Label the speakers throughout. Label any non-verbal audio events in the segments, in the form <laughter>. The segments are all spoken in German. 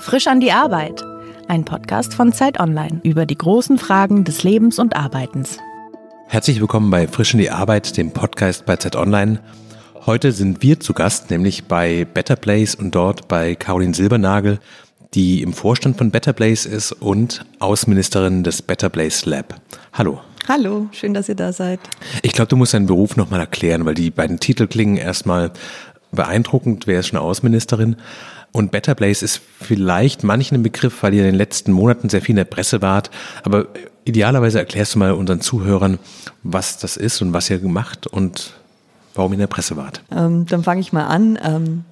Speaker 1: Frisch an die Arbeit. Ein Podcast von Zeit Online über die großen Fragen des Lebens und Arbeitens.
Speaker 2: Herzlich willkommen bei Frisch an die Arbeit, dem Podcast bei Zeit Online. Heute sind wir zu Gast, nämlich bei Better Place und dort bei Caroline Silbernagel, die im Vorstand von Better Place ist und Außenministerin des Better Place Lab. Hallo.
Speaker 3: Hallo, schön, dass ihr da seid.
Speaker 2: Ich glaube, du musst deinen Beruf nochmal erklären, weil die beiden Titel klingen erstmal beeindruckend. Wer ist schon Außenministerin? Und Better Place ist vielleicht manchen ein Begriff, weil ihr in den letzten Monaten sehr viel in der Presse wart. Aber idealerweise erklärst du mal unseren Zuhörern, was das ist und was ihr gemacht und warum ihr in der Presse wart.
Speaker 3: Ähm, dann fange ich mal an. Ähm,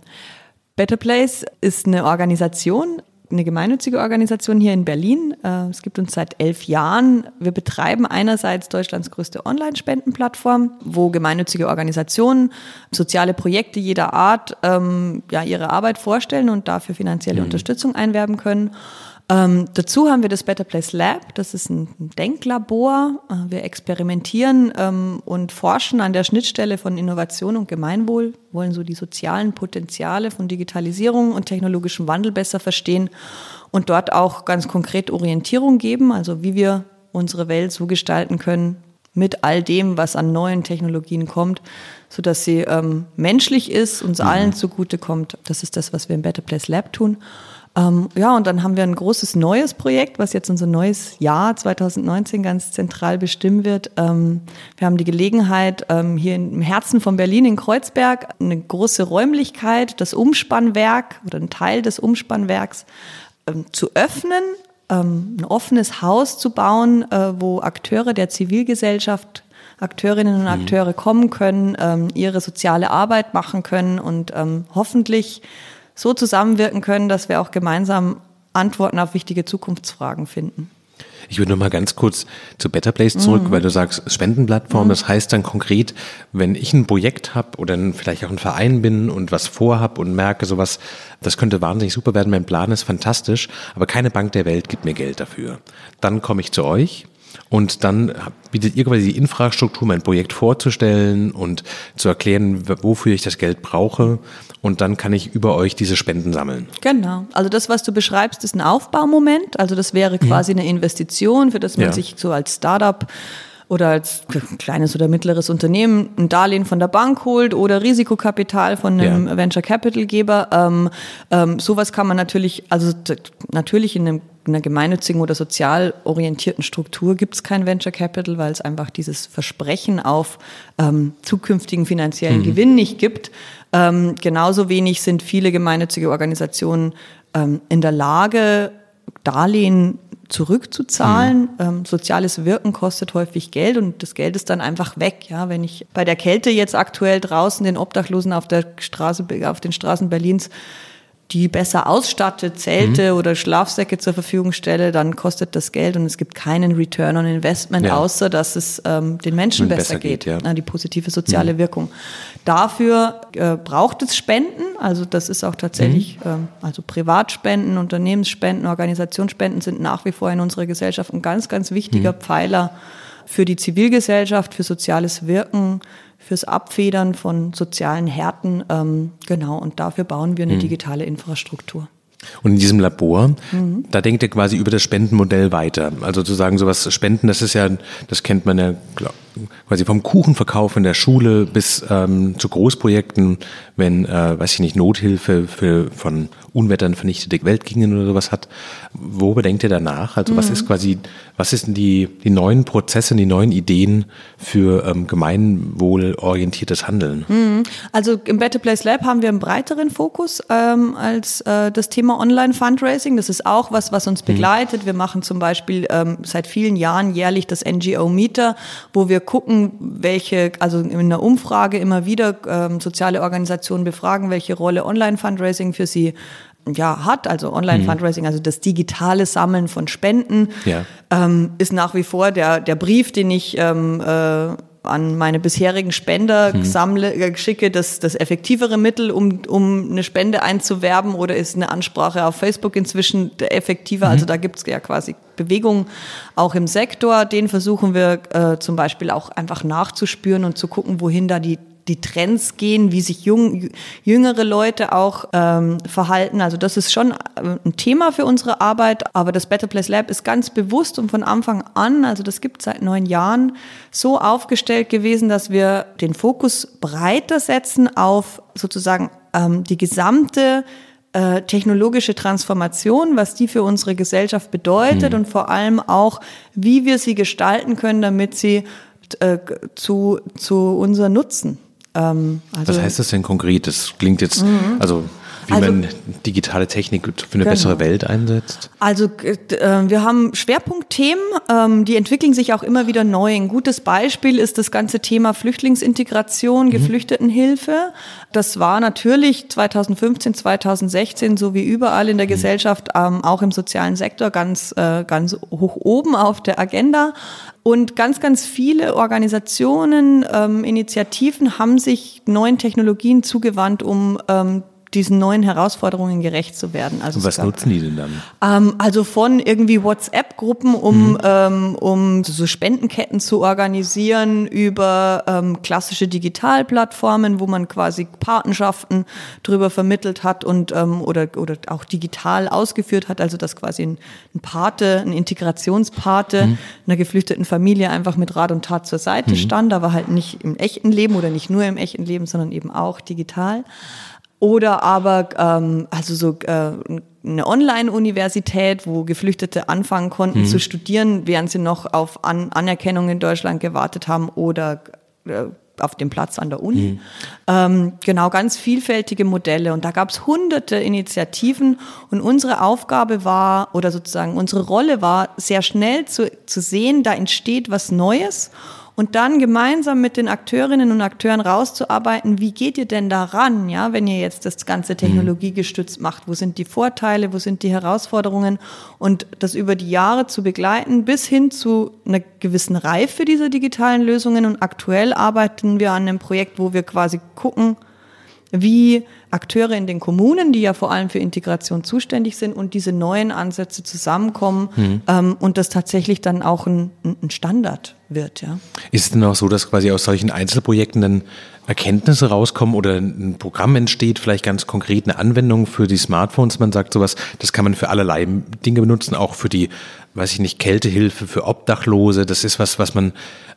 Speaker 3: Better Place ist eine Organisation, eine gemeinnützige Organisation hier in Berlin. Äh, es gibt uns seit elf Jahren. Wir betreiben einerseits Deutschlands größte Online-Spendenplattform, wo gemeinnützige Organisationen soziale Projekte jeder Art ähm, ja, ihre Arbeit vorstellen und dafür finanzielle mhm. Unterstützung einwerben können. Ähm, dazu haben wir das Better Place Lab, das ist ein Denklabor. Äh, wir experimentieren ähm, und forschen an der Schnittstelle von Innovation und Gemeinwohl, wollen so die sozialen Potenziale von Digitalisierung und technologischem Wandel besser verstehen und dort auch ganz konkret Orientierung geben, also wie wir unsere Welt so gestalten können mit all dem, was an neuen Technologien kommt, sodass sie ähm, menschlich ist, uns mhm. allen zugutekommt. Das ist das, was wir im Better Place Lab tun. Ähm, ja, und dann haben wir ein großes neues Projekt, was jetzt unser neues Jahr 2019 ganz zentral bestimmen wird. Ähm, wir haben die Gelegenheit, ähm, hier im Herzen von Berlin in Kreuzberg eine große Räumlichkeit, das Umspannwerk oder ein Teil des Umspannwerks ähm, zu öffnen, ähm, ein offenes Haus zu bauen, äh, wo Akteure der Zivilgesellschaft Akteurinnen und mhm. Akteure kommen können, ähm, ihre soziale Arbeit machen können und ähm, hoffentlich so zusammenwirken können, dass wir auch gemeinsam Antworten auf wichtige Zukunftsfragen finden.
Speaker 2: Ich würde noch mal ganz kurz zu Better Place zurück, mhm. weil du sagst Spendenplattform. Mhm. Das heißt dann konkret, wenn ich ein Projekt habe oder vielleicht auch ein Verein bin und was vorhab und merke sowas, das könnte wahnsinnig super werden, mein Plan ist fantastisch, aber keine Bank der Welt gibt mir Geld dafür. Dann komme ich zu euch und dann bietet ihr quasi die Infrastruktur, mein Projekt vorzustellen und zu erklären, wofür ich das Geld brauche. Und dann kann ich über euch diese Spenden sammeln.
Speaker 3: Genau. Also das, was du beschreibst, ist ein Aufbaumoment. Also das wäre quasi ja. eine Investition, für das man ja. sich so als Startup oder als kleines oder mittleres Unternehmen ein Darlehen von der Bank holt oder Risikokapital von einem ja. Venture Capital Geber. Ähm, ähm, sowas kann man natürlich, also natürlich in einem in einer gemeinnützigen oder sozial orientierten Struktur gibt es kein Venture Capital, weil es einfach dieses Versprechen auf ähm, zukünftigen finanziellen mhm. Gewinn nicht gibt. Ähm, genauso wenig sind viele gemeinnützige Organisationen ähm, in der Lage, Darlehen zurückzuzahlen. Mhm. Ähm, soziales Wirken kostet häufig Geld und das Geld ist dann einfach weg. Ja, wenn ich bei der Kälte jetzt aktuell draußen den Obdachlosen auf der Straße, auf den Straßen Berlins die besser ausstattet, Zelte mhm. oder Schlafsäcke zur Verfügung stelle, dann kostet das Geld und es gibt keinen Return on Investment, ja. außer dass es ähm, den Menschen besser, besser, geht, geht ja. die positive soziale mhm. Wirkung. Dafür äh, braucht es Spenden, also das ist auch tatsächlich, mhm. ähm, also Privatspenden, Unternehmensspenden, Organisationsspenden sind nach wie vor in unserer Gesellschaft ein ganz, ganz wichtiger mhm. Pfeiler für die Zivilgesellschaft, für soziales Wirken, fürs Abfedern von sozialen Härten. Ähm, genau, und dafür bauen wir eine mhm. digitale Infrastruktur.
Speaker 2: Und in diesem Labor, mhm. da denkt ihr quasi über das Spendenmodell weiter. Also zu sagen, sowas Spenden, das ist ja, das kennt man ja quasi vom Kuchenverkauf in der Schule bis ähm, zu Großprojekten, wenn, äh, weiß ich nicht, Nothilfe für von Unwettern vernichtete Weltgegenden oder sowas hat. Worüber denkt ihr danach? Also mhm. was ist quasi, was sind die, die neuen Prozesse, die neuen Ideen für ähm, gemeinwohlorientiertes Handeln?
Speaker 3: Mhm. Also im Better Place Lab haben wir einen breiteren Fokus ähm, als äh, das Thema Online-Fundraising. Das ist auch was, was uns mhm. begleitet. Mhm. Wir machen zum Beispiel ähm, seit vielen Jahren jährlich das NGO-Meter, wo wir gucken, welche, also in einer Umfrage immer wieder ähm, soziale Organisationen befragen, welche Rolle Online-Fundraising für sie ja, hat, also Online-Fundraising, mhm. also das digitale Sammeln von Spenden, ja. ähm, ist nach wie vor der, der Brief, den ich ähm, äh, an meine bisherigen Spender mhm. sammle, äh, schicke, das, das effektivere Mittel, um, um eine Spende einzuwerben oder ist eine Ansprache auf Facebook inzwischen effektiver? Mhm. Also da gibt es ja quasi Bewegungen auch im Sektor. Den versuchen wir äh, zum Beispiel auch einfach nachzuspüren und zu gucken, wohin da die die Trends gehen, wie sich jung, jüngere Leute auch ähm, verhalten. Also das ist schon äh, ein Thema für unsere Arbeit, aber das Better Place Lab ist ganz bewusst und von Anfang an, also das gibt seit neun Jahren, so aufgestellt gewesen, dass wir den Fokus breiter setzen auf sozusagen ähm, die gesamte äh, technologische Transformation, was die für unsere Gesellschaft bedeutet mhm. und vor allem auch, wie wir sie gestalten können, damit sie äh, zu, zu unser Nutzen.
Speaker 2: Ähm, also was heißt das denn konkret? Das klingt jetzt, mhm. also wie also, man digitale Technik für eine genau. bessere Welt einsetzt?
Speaker 3: Also äh, wir haben Schwerpunktthemen, ähm, die entwickeln sich auch immer wieder neu. Ein gutes Beispiel ist das ganze Thema Flüchtlingsintegration, mhm. Geflüchtetenhilfe. Das war natürlich 2015, 2016, so wie überall in der mhm. Gesellschaft, ähm, auch im sozialen Sektor ganz, äh, ganz hoch oben auf der Agenda. Und ganz, ganz viele Organisationen, ähm, Initiativen haben sich neuen Technologien zugewandt, um ähm, diesen neuen Herausforderungen gerecht zu werden.
Speaker 2: Also was gab, nutzen die denn dann?
Speaker 3: Ähm, also von irgendwie WhatsApp-Gruppen, um, mhm. ähm, um so Spendenketten zu organisieren, über ähm, klassische Digitalplattformen, wo man quasi Patenschaften drüber vermittelt hat und ähm, oder, oder auch digital ausgeführt hat, also dass quasi ein, ein Pate, ein Integrationspate mhm. einer geflüchteten Familie einfach mit Rat und Tat zur Seite mhm. stand, aber halt nicht im echten Leben oder nicht nur im echten Leben, sondern eben auch digital. Oder aber ähm, also so äh, eine Online-Universität, wo Geflüchtete anfangen konnten mhm. zu studieren, während sie noch auf An Anerkennung in Deutschland gewartet haben oder äh, auf dem Platz an der Uni. Mhm. Ähm, genau, ganz vielfältige Modelle. Und da gab es hunderte Initiativen. Und unsere Aufgabe war, oder sozusagen unsere Rolle war, sehr schnell zu, zu sehen, da entsteht was Neues und dann gemeinsam mit den Akteurinnen und Akteuren rauszuarbeiten, wie geht ihr denn daran, ja, wenn ihr jetzt das Ganze mhm. technologiegestützt macht? Wo sind die Vorteile, wo sind die Herausforderungen? Und das über die Jahre zu begleiten, bis hin zu einer gewissen Reife dieser digitalen Lösungen. Und aktuell arbeiten wir an einem Projekt, wo wir quasi gucken, wie Akteure in den Kommunen, die ja vor allem für Integration zuständig sind und diese neuen Ansätze zusammenkommen mhm. ähm, und das tatsächlich dann auch ein, ein Standard wird. Ja.
Speaker 2: Ist es denn auch so, dass quasi aus solchen Einzelprojekten dann Erkenntnisse rauskommen oder ein Programm entsteht, vielleicht ganz konkret eine Anwendung für die Smartphones. Man sagt sowas, das kann man für allerlei Dinge benutzen, auch für die, weiß ich nicht, Kältehilfe für Obdachlose. Das ist was, was man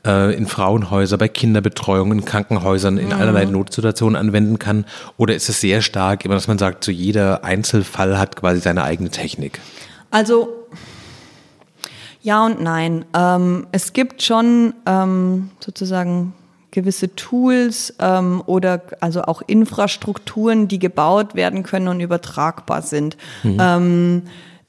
Speaker 2: äh, in Frauenhäusern, bei Kinderbetreuung, in Krankenhäusern, in mhm. allerlei Notsituationen anwenden kann. Oder ist es sehr stark, immer dass man sagt, so jeder Einzelfall hat quasi seine eigene Technik?
Speaker 3: Also ja und nein. Ähm, es gibt schon ähm, sozusagen gewisse Tools ähm, oder also auch Infrastrukturen, die gebaut werden können und übertragbar sind. Mhm. Ähm,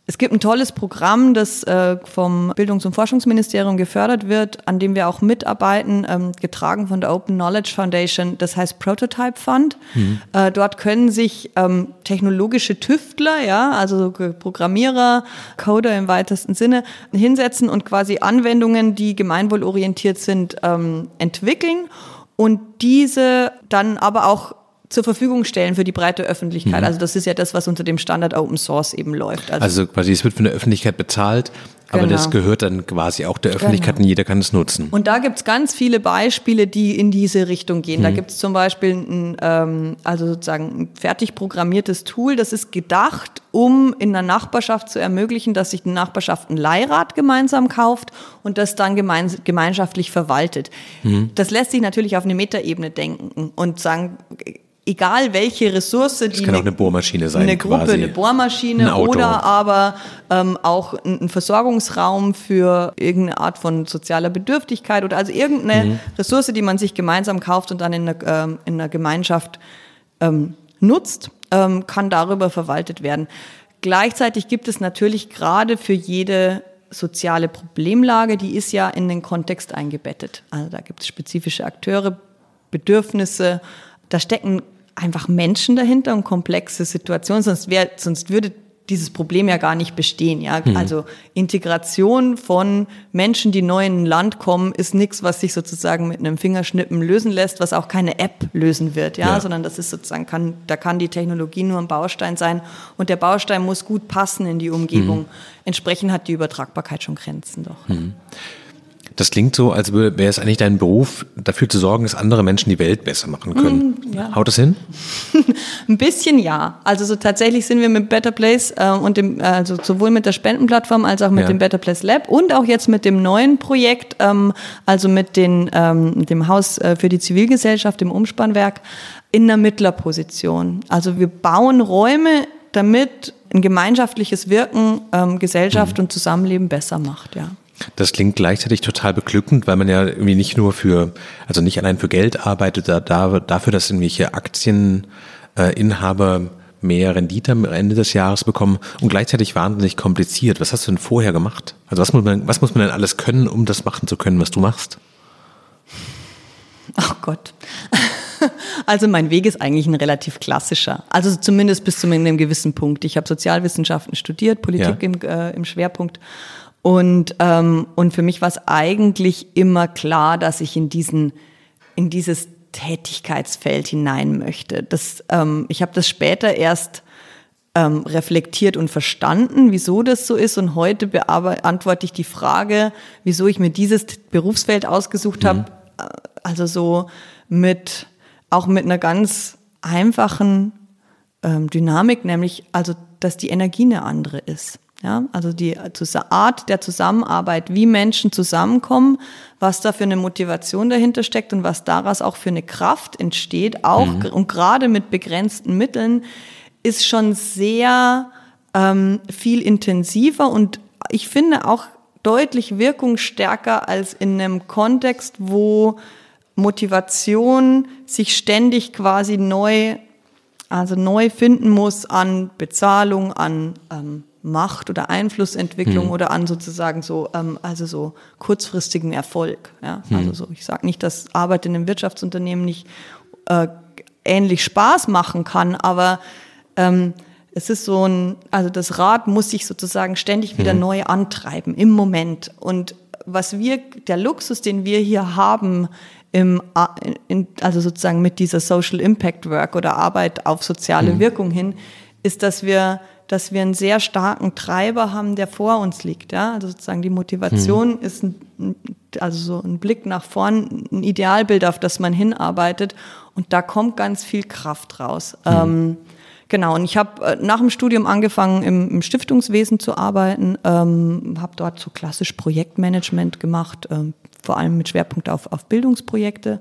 Speaker 3: es gibt ein tolles Programm, das äh, vom Bildungs- und Forschungsministerium gefördert wird, an dem wir auch mitarbeiten, ähm, getragen von der Open Knowledge Foundation. Das heißt Prototype Fund. Mhm. Äh, dort können sich ähm, technologische Tüftler, ja, also Programmierer, Coder im weitesten Sinne, hinsetzen und quasi Anwendungen, die gemeinwohlorientiert sind, ähm, entwickeln und diese dann aber auch zur Verfügung stellen für die breite Öffentlichkeit. Mhm. Also das ist ja das, was unter dem Standard Open Source eben läuft.
Speaker 2: Also, also quasi es wird von der Öffentlichkeit bezahlt, aber genau. das gehört dann quasi auch der Öffentlichkeit genau. und jeder kann es nutzen.
Speaker 3: Und da gibt's ganz viele Beispiele, die in diese Richtung gehen. Mhm. Da gibt's zum Beispiel ein, ähm, also sozusagen ein fertig programmiertes Tool, das ist gedacht, um in der Nachbarschaft zu ermöglichen, dass sich die Nachbarschaft ein Leihrad gemeinsam kauft und das dann gemein, gemeinschaftlich verwaltet. Mhm. Das lässt sich natürlich auf eine Metaebene denken und sagen, egal welche Ressource,
Speaker 2: die das kann auch eine Bohrmaschine sein,
Speaker 3: eine Gruppe, quasi. eine Bohrmaschine ein oder aber ähm, auch ein Versorgungsraum für irgendeine Art von sozialer Bedürftigkeit oder also irgendeine mhm. Ressource, die man sich gemeinsam kauft und dann in einer, ähm, in einer Gemeinschaft ähm, nutzt, ähm, kann darüber verwaltet werden. Gleichzeitig gibt es natürlich gerade für jede soziale Problemlage, die ist ja in den Kontext eingebettet. Also da gibt es spezifische Akteure, Bedürfnisse, da stecken einfach Menschen dahinter und komplexe Situationen, sonst, wär, sonst würde dieses Problem ja gar nicht bestehen. Ja? Mhm. Also Integration von Menschen, die neu in ein Land kommen, ist nichts, was sich sozusagen mit einem Fingerschnippen lösen lässt, was auch keine App lösen wird, ja, ja. sondern das ist sozusagen, kann, da kann die Technologie nur ein Baustein sein und der Baustein muss gut passen in die Umgebung. Mhm. Entsprechend hat die Übertragbarkeit schon Grenzen doch. Mhm.
Speaker 2: Das klingt so, als wäre es eigentlich dein Beruf, dafür zu sorgen, dass andere Menschen die Welt besser machen können. Mm, ja. Haut das hin? <laughs>
Speaker 3: Ein bisschen ja. Also so tatsächlich sind wir mit Better Place äh, und dem, also sowohl mit der Spendenplattform als auch mit ja. dem Better Place Lab und auch jetzt mit dem neuen Projekt, ähm, also mit den, ähm, dem Haus äh, für die Zivilgesellschaft, dem Umspannwerk, in der Mittlerposition. Also wir bauen Räume, damit ein gemeinschaftliches Wirken ähm, Gesellschaft mhm. und Zusammenleben besser macht, ja.
Speaker 2: Das klingt gleichzeitig total beglückend, weil man ja irgendwie nicht nur für, also nicht allein für Geld arbeitet, da, da, dafür, dass irgendwelche Aktieninhaber äh, mehr Rendite am Ende des Jahres bekommen und gleichzeitig wahnsinnig kompliziert. Was hast du denn vorher gemacht? Also was muss man, was muss man denn alles können, um das machen zu können, was du machst?
Speaker 3: Ach Gott. <laughs> Also mein Weg ist eigentlich ein relativ klassischer. Also zumindest bis zu einem gewissen Punkt. Ich habe Sozialwissenschaften studiert, Politik ja. im, äh, im Schwerpunkt und, ähm, und für mich war es eigentlich immer klar, dass ich in diesen, in dieses Tätigkeitsfeld hinein möchte. Das, ähm, ich habe das später erst ähm, reflektiert und verstanden, wieso das so ist. Und heute beantworte ich die Frage, wieso ich mir dieses Berufsfeld ausgesucht mhm. habe. Äh, also so mit, auch mit einer ganz einfachen ähm, Dynamik, nämlich also, dass die Energie eine andere ist. Ja, also die Art der Zusammenarbeit, wie Menschen zusammenkommen, was da für eine Motivation dahinter steckt und was daraus auch für eine Kraft entsteht, auch mhm. und gerade mit begrenzten Mitteln, ist schon sehr ähm, viel intensiver und ich finde auch deutlich wirkungsstärker als in einem Kontext, wo Motivation sich ständig quasi neu, also neu finden muss an Bezahlung, an ähm, Macht oder Einflussentwicklung hm. oder an sozusagen so, ähm, also so kurzfristigen Erfolg. Ja? Hm. Also so, ich sage nicht, dass Arbeit in einem Wirtschaftsunternehmen nicht äh, ähnlich Spaß machen kann, aber ähm, es ist so ein, also das Rad muss sich sozusagen ständig wieder hm. neu antreiben im Moment. Und was wir, der Luxus, den wir hier haben, im, in, also sozusagen mit dieser Social Impact Work oder Arbeit auf soziale hm. Wirkung hin, ist, dass wir dass wir einen sehr starken Treiber haben, der vor uns liegt. Ja? Also sozusagen die Motivation hm. ist ein, also so ein Blick nach vorn, ein Idealbild, auf das man hinarbeitet. Und da kommt ganz viel Kraft raus. Hm. Ähm, genau, und ich habe äh, nach dem Studium angefangen, im, im Stiftungswesen zu arbeiten, ähm, habe dort so klassisch Projektmanagement gemacht, ähm, vor allem mit Schwerpunkt auf, auf Bildungsprojekte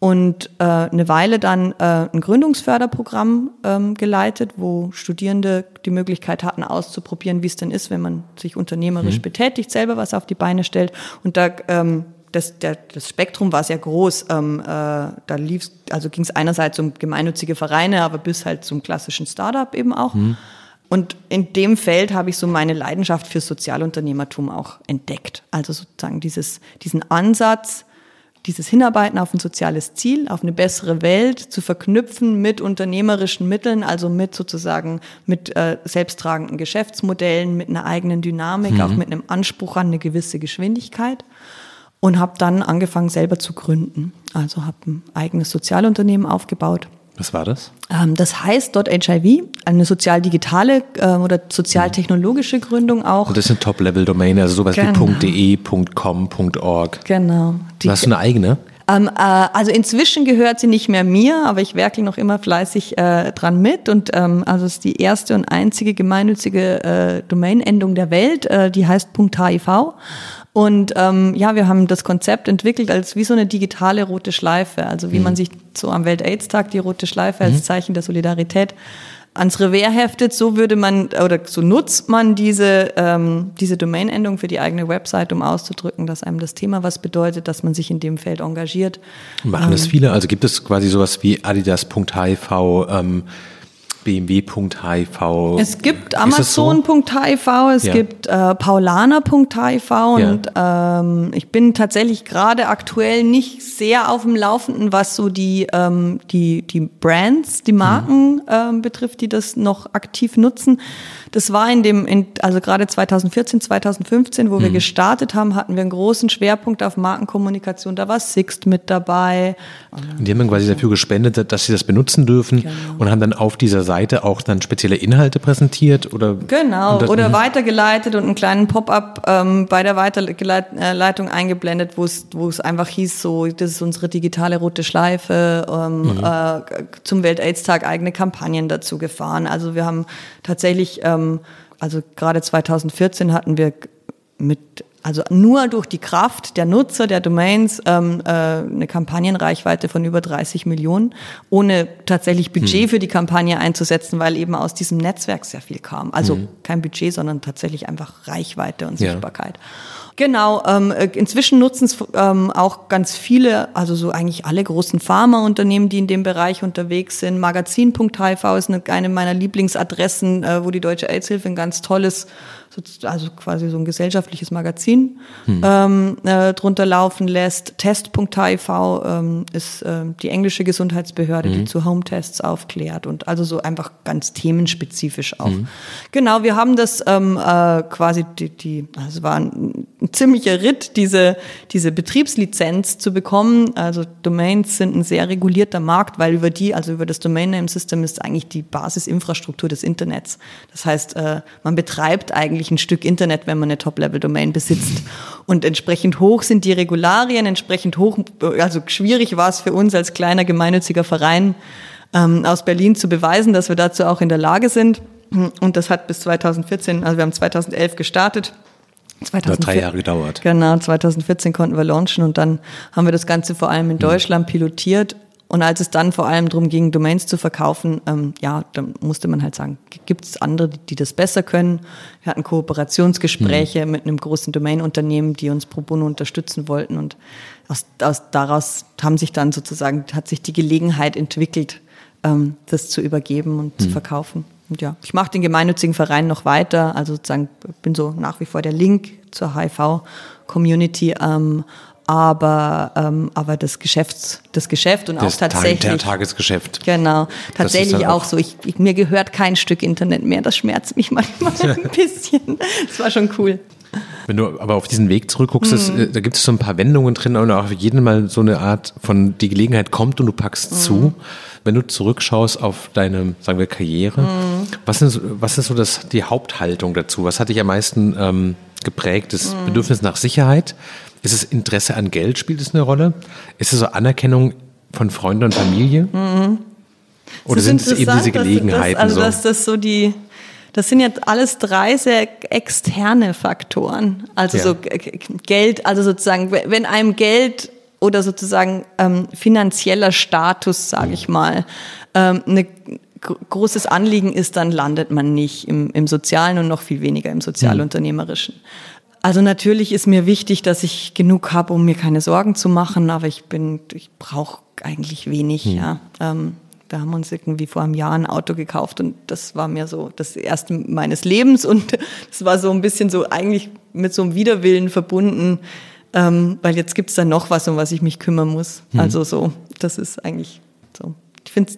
Speaker 3: und äh, eine Weile dann äh, ein Gründungsförderprogramm ähm, geleitet, wo Studierende die Möglichkeit hatten, auszuprobieren, wie es denn ist, wenn man sich unternehmerisch mhm. betätigt, selber was auf die Beine stellt. Und da ähm, das, der, das Spektrum war sehr groß. Ähm, äh, da lief, also ging es einerseits um gemeinnützige Vereine, aber bis halt zum klassischen Startup eben auch. Mhm. Und in dem Feld habe ich so meine Leidenschaft für Sozialunternehmertum auch entdeckt. Also sozusagen dieses, diesen Ansatz, dieses Hinarbeiten auf ein soziales Ziel, auf eine bessere Welt zu verknüpfen mit unternehmerischen Mitteln, also mit sozusagen mit äh, selbsttragenden Geschäftsmodellen, mit einer eigenen Dynamik, mhm. auch mit einem Anspruch an eine gewisse Geschwindigkeit und habe dann angefangen selber zu gründen. Also habe ein eigenes Sozialunternehmen aufgebaut
Speaker 2: was war das?
Speaker 3: Ähm, das heißt dort HIV, eine sozial-digitale äh, oder sozial-technologische Gründung auch.
Speaker 2: Und das sind Top-Level-Domain, also sowas genau. wie .de, .com, .org.
Speaker 3: Genau.
Speaker 2: Die, Hast du eine eigene?
Speaker 3: Ähm, äh, also inzwischen gehört sie nicht mehr mir, aber ich werke noch immer fleißig äh, dran mit. Und ähm, also es ist die erste und einzige gemeinnützige äh, Domain-Endung der Welt, äh, die heißt .hiv. Und ähm, ja, wir haben das Konzept entwickelt als wie so eine digitale rote Schleife. Also wie mhm. man sich so am Welt-AIDS-Tag die rote Schleife als mhm. Zeichen der Solidarität ans Revers heftet, so würde man oder so nutzt man diese, ähm, diese Domain-Endung für die eigene Website, um auszudrücken, dass einem das Thema was bedeutet, dass man sich in dem Feld engagiert.
Speaker 2: Machen ähm, das viele? Also gibt es quasi sowas wie adidas.hiv, ähm, bmw.hiv.
Speaker 3: Es gibt Amazon.hiv, so? es ja. gibt äh, paulaner.hiv und ja. ähm, ich bin tatsächlich gerade aktuell nicht sehr auf dem Laufenden, was so die, ähm, die, die Brands, die Marken mhm. ähm, betrifft, die das noch aktiv nutzen. Das war in dem, in, also gerade 2014, 2015, wo mhm. wir gestartet haben, hatten wir einen großen Schwerpunkt auf Markenkommunikation. Da war Sixt mit dabei.
Speaker 2: Und die haben dann quasi dafür gespendet, dass sie das benutzen dürfen genau. und haben dann auf dieser Seite auch dann spezielle Inhalte präsentiert oder?
Speaker 3: Genau,
Speaker 2: das,
Speaker 3: oder
Speaker 2: mhm.
Speaker 3: weitergeleitet und einen kleinen Pop-up ähm, bei der Weiterleitung eingeblendet, wo es wo es einfach hieß, so das ist unsere digitale rote Schleife, ähm,
Speaker 2: Mhm.
Speaker 3: äh, zum Welt-AIDS-Tag eigene Kampagnen dazu gefahren. Also wir haben tatsächlich, ähm, also gerade 2014 hatten wir mit also nur durch die Kraft der Nutzer der Domains ähm, äh, eine Kampagnenreichweite von über 30 Millionen, ohne tatsächlich Budget für die Kampagne einzusetzen, weil eben aus diesem Netzwerk sehr viel kam. Also kein Budget, sondern tatsächlich einfach Reichweite und
Speaker 2: Ja.
Speaker 3: Genau, ähm, äh, inzwischen nutzen es ähm, auch ganz viele, also so eigentlich alle großen Pharmaunternehmen, die in dem Bereich unterwegs sind. Magazin.hiv ist eine, eine meiner Lieblingsadressen, äh, wo die Deutsche AIDS-Hilfe ein ganz tolles, also quasi so ein gesellschaftliches Magazin ähm, äh, drunter laufen lässt. Test.hiv ähm, ist ähm, die englische Gesundheitsbehörde, die zu Home-Tests aufklärt und also so einfach ganz themenspezifisch auch. Genau, wir haben das ähm, äh, quasi die, die also war ein, ein ziemlicher Ritt, diese, diese Betriebslizenz zu bekommen. Also Domains sind ein sehr regulierter Markt, weil über die, also über das Domain Name System ist eigentlich die Basisinfrastruktur des Internets. Das heißt, äh, man betreibt eigentlich ein Stück Internet, wenn man eine Top-Level-Domain besitzt. Und entsprechend hoch sind die Regularien, entsprechend hoch, also schwierig war es für uns als kleiner gemeinnütziger Verein ähm, aus Berlin zu beweisen, dass wir dazu auch in der Lage sind. Und das hat bis 2014, also wir haben 2011 gestartet.
Speaker 2: Hat drei
Speaker 3: 2004
Speaker 2: Jahre gedauert.
Speaker 3: Genau, 2014 konnten wir launchen und dann haben wir das Ganze vor allem in Deutschland pilotiert. Und als es dann vor allem darum ging, Domains zu verkaufen, ähm, ja, dann musste man halt sagen, gibt es andere, die, die das besser können. Wir hatten Kooperationsgespräche mit einem großen Domain-Unternehmen, die uns pro bono unterstützen wollten. Und aus, aus, daraus haben sich dann sozusagen, hat sich die Gelegenheit entwickelt, ähm, das zu übergeben und zu verkaufen. Und ja, ich mache den gemeinnützigen Verein noch weiter, also sozusagen bin so nach wie vor der Link zur HIV-Community, ähm, aber ähm, aber das Geschäfts, das Geschäft und
Speaker 2: Das
Speaker 3: auch tatsächlich
Speaker 2: Tag, der Tagesgeschäft.
Speaker 3: Genau, tatsächlich auch
Speaker 2: auch-
Speaker 3: so. Ich, ich, mir gehört kein Stück Internet mehr. Das schmerzt mich <laughs> manchmal <laughs> ein bisschen. Das war schon cool.
Speaker 2: Wenn du aber auf diesen Weg zurückguckst, das,
Speaker 3: Mhm.
Speaker 2: äh, da gibt es so ein paar Wendungen drin und auch jeden Mal so eine Art von die Gelegenheit kommt und du packst
Speaker 3: Mhm.
Speaker 2: zu. Wenn du zurückschaust auf deine, sagen wir, Karriere,
Speaker 3: Mhm.
Speaker 2: was, ist, was ist so das, die Haupthaltung dazu? Was hat dich am meisten ähm, geprägt? Das
Speaker 3: Mhm.
Speaker 2: Bedürfnis nach Sicherheit? Ist es Interesse an Geld? Spielt es eine Rolle? Ist es so Anerkennung von Freunden und Familie? Oder
Speaker 3: ist
Speaker 2: sind es eben diese Gelegenheiten?
Speaker 3: Dass, also,
Speaker 2: so?
Speaker 3: dass das so die, das sind jetzt alles drei sehr externe Faktoren. Also
Speaker 2: Ja.
Speaker 3: so Geld, also sozusagen, wenn einem Geld oder sozusagen ähm, finanzieller Status, sage ich mal, ähm, eine gr- großes Anliegen ist, dann landet man nicht im, im Sozialen und noch viel weniger im Sozialunternehmerischen. Also natürlich ist mir wichtig, dass ich genug habe, um mir keine Sorgen zu machen, aber ich bin, ich brauche eigentlich wenig. Ja, ähm, wir haben uns irgendwie vor einem Jahr ein Auto gekauft und das war mir so das erste meines Lebens und <laughs> das war so ein bisschen so eigentlich mit so einem Widerwillen verbunden, ähm, weil jetzt gibt's da noch was, um was ich mich kümmern muss. Also so, das ist eigentlich so. Ich finde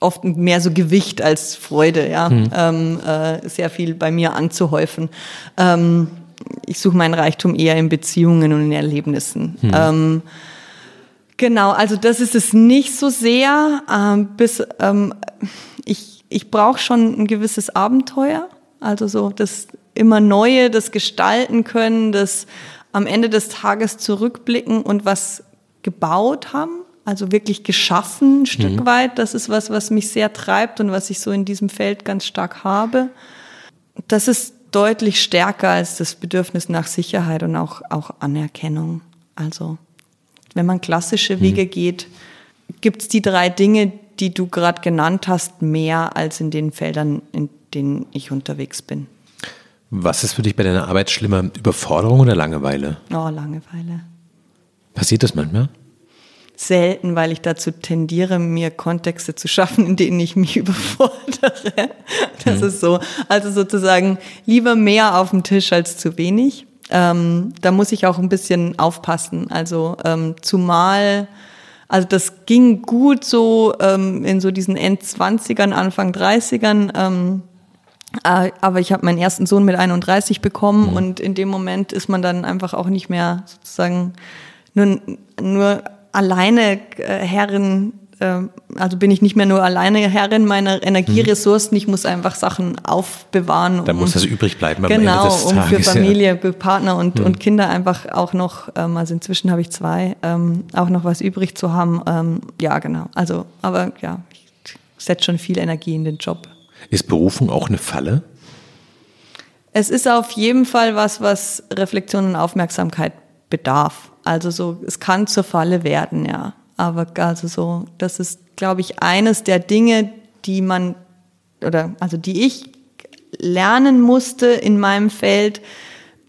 Speaker 3: oft mehr so Gewicht als Freude, ja, ähm, äh, sehr viel bei mir anzuhäufen. Ähm, ich suche meinen Reichtum eher in Beziehungen und in Erlebnissen. Ähm, genau, also das ist es nicht so sehr. Ähm, bis ähm, ich ich brauche schon ein gewisses Abenteuer, also so das immer Neue, das gestalten können, das am Ende des Tages zurückblicken und was gebaut haben, also wirklich geschaffen ein Stück weit. Das ist was, was mich sehr treibt und was ich so in diesem Feld ganz stark habe. Das ist deutlich stärker als das Bedürfnis nach Sicherheit und auch, auch Anerkennung. Also, wenn man klassische Wege geht, gibt es die drei Dinge, die du gerade genannt hast, mehr als in den Feldern, in denen ich unterwegs bin.
Speaker 2: Was ist für dich bei deiner Arbeit schlimmer? Überforderung oder Langeweile?
Speaker 3: Oh, Langeweile.
Speaker 2: Passiert das manchmal?
Speaker 3: Selten, weil ich dazu tendiere, mir Kontexte zu schaffen, in denen ich mich <laughs> überfordere. Das ist so. Also sozusagen lieber mehr auf dem Tisch als zu wenig. Ähm, da muss ich auch ein bisschen aufpassen. Also ähm, zumal, also das ging gut so ähm, in so diesen Endzwanzigern, Anfang 30ern. Ähm, äh, aber ich habe meinen ersten Sohn mit 31 bekommen und in dem Moment ist man dann einfach auch nicht mehr sozusagen nur, nur alleine äh, Herrin ähm, also bin ich nicht mehr nur alleine Herrin meiner Energieressourcen, ich muss einfach Sachen aufbewahren.
Speaker 2: Da muss das übrig bleiben.
Speaker 3: Genau, um
Speaker 2: Tages,
Speaker 3: für Familie, ja. Partner und, mhm. und Kinder einfach auch noch, ähm, also inzwischen habe ich zwei, ähm, auch noch was übrig zu haben. Ähm, ja, genau. Also, aber ja, ich setze schon viel Energie in den Job.
Speaker 2: Ist Berufung auch eine Falle?
Speaker 3: Es ist auf jeden Fall was, was Reflexion und Aufmerksamkeit bedarf. Also so, es kann zur Falle werden, ja. Aber also so, das ist, glaube ich, eines der Dinge, die man oder also die ich lernen musste in meinem Feld,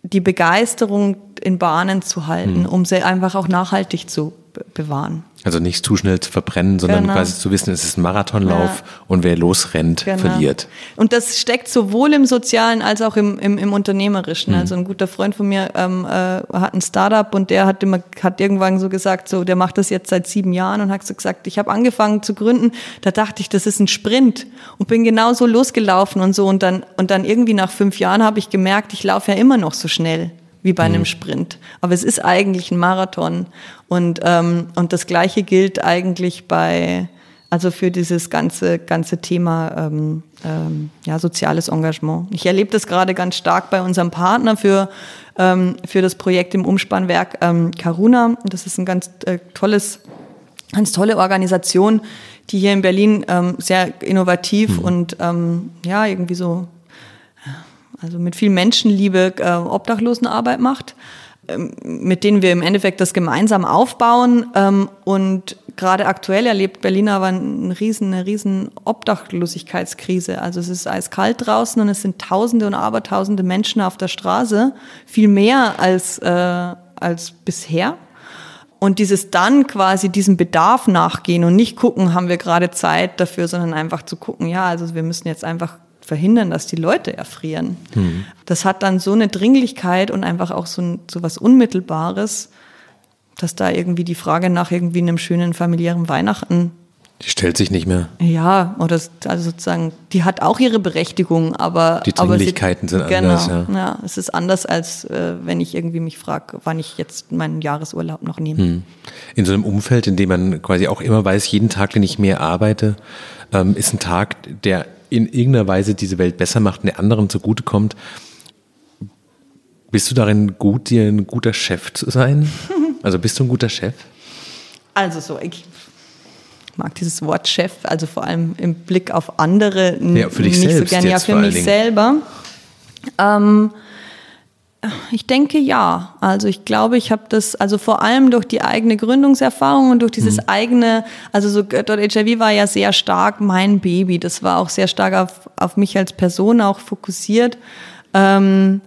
Speaker 3: die Begeisterung in Bahnen zu halten, mhm. um sie einfach auch nachhaltig zu bewahren.
Speaker 2: Also nicht zu schnell zu verbrennen, sondern genau. quasi zu wissen, es ist ein Marathonlauf ja. und wer losrennt, genau. verliert.
Speaker 3: Und das steckt sowohl im Sozialen als auch im, im, im Unternehmerischen. Mhm. Also ein guter Freund von mir ähm, äh, hat ein Startup und der hat immer hat irgendwann so gesagt, so der macht das jetzt seit sieben Jahren und hat so gesagt, ich habe angefangen zu gründen, da dachte ich, das ist ein Sprint und bin genauso losgelaufen und so und dann und dann irgendwie nach fünf Jahren habe ich gemerkt, ich laufe ja immer noch so schnell wie bei einem mhm. Sprint. Aber es ist eigentlich ein Marathon. Und, ähm, und das Gleiche gilt eigentlich bei, also für dieses ganze, ganze Thema ähm, ähm, ja, soziales Engagement. Ich erlebe das gerade ganz stark bei unserem Partner für, ähm, für das Projekt im Umspannwerk ähm, Karuna. Das ist ein ganz äh, tolles, ganz tolle Organisation, die hier in Berlin ähm, sehr innovativ mhm. und ähm, ja, irgendwie so also mit viel Menschenliebe äh, Obdachlosenarbeit macht, ähm, mit denen wir im Endeffekt das gemeinsam aufbauen. Ähm, und gerade aktuell erlebt Berlin aber eine riesen, eine riesen Obdachlosigkeitskrise. Also es ist eiskalt draußen und es sind Tausende und Abertausende Menschen auf der Straße, viel mehr als, äh, als bisher. Und dieses dann quasi diesem Bedarf nachgehen und nicht gucken, haben wir gerade Zeit dafür, sondern einfach zu gucken, ja, also wir müssen jetzt einfach verhindern, dass die Leute erfrieren. Mhm. Das hat dann so eine Dringlichkeit und einfach auch so, ein, so was Unmittelbares, dass da irgendwie die Frage nach irgendwie einem schönen familiären Weihnachten
Speaker 2: die stellt sich nicht mehr.
Speaker 3: Ja, oder also sozusagen, die hat auch ihre Berechtigung, aber
Speaker 2: die Dringlichkeiten sind anders.
Speaker 3: Genau, ja. ja, es ist anders als äh, wenn ich irgendwie mich frage, wann ich jetzt meinen Jahresurlaub noch nehme. Hm.
Speaker 2: In so einem Umfeld, in dem man quasi auch immer weiß, jeden Tag, den ich mehr arbeite, ähm, ist ein Tag, der in irgendeiner Weise diese Welt besser macht und der anderen zugutekommt. Bist du darin gut, dir ein guter Chef zu sein? <laughs> Also bist du ein guter Chef?
Speaker 3: Also so, ich mag dieses Wort Chef, also vor allem im Blick auf andere
Speaker 2: ja, für dich nicht selbst so gern.
Speaker 3: Ja, für mich selber. Ähm, ich denke ja. Also ich glaube, ich habe das, also vor allem durch die eigene Gründungserfahrung und durch dieses mhm. eigene, also so HIV war ja sehr stark mein Baby. Das war auch sehr stark auf, auf mich als Person auch fokussiert. Ähm,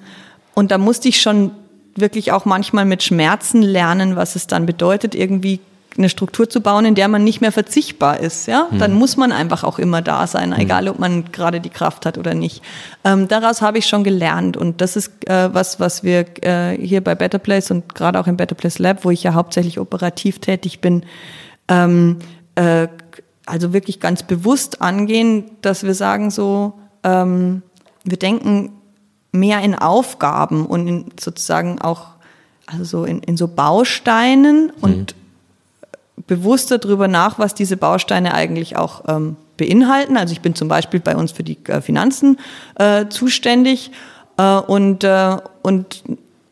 Speaker 3: und da musste ich schon wirklich auch manchmal mit Schmerzen lernen, was es dann bedeutet, irgendwie eine Struktur zu bauen, in der man nicht mehr verzichtbar ist. Ja? Mhm. Dann muss man einfach auch immer da sein, mhm. egal ob man gerade die Kraft hat oder nicht. Ähm, daraus habe ich schon gelernt und das ist äh, was, was wir äh, hier bei Better Place und gerade auch im Better Place Lab, wo ich ja hauptsächlich operativ tätig bin, ähm, äh, also wirklich ganz bewusst angehen, dass wir sagen so, ähm, wir denken mehr in Aufgaben und in sozusagen auch also so in, in so Bausteinen und mhm bewusster darüber nach, was diese Bausteine eigentlich auch ähm, beinhalten. Also ich bin zum Beispiel bei uns für die äh, Finanzen äh, zuständig äh, und, äh, und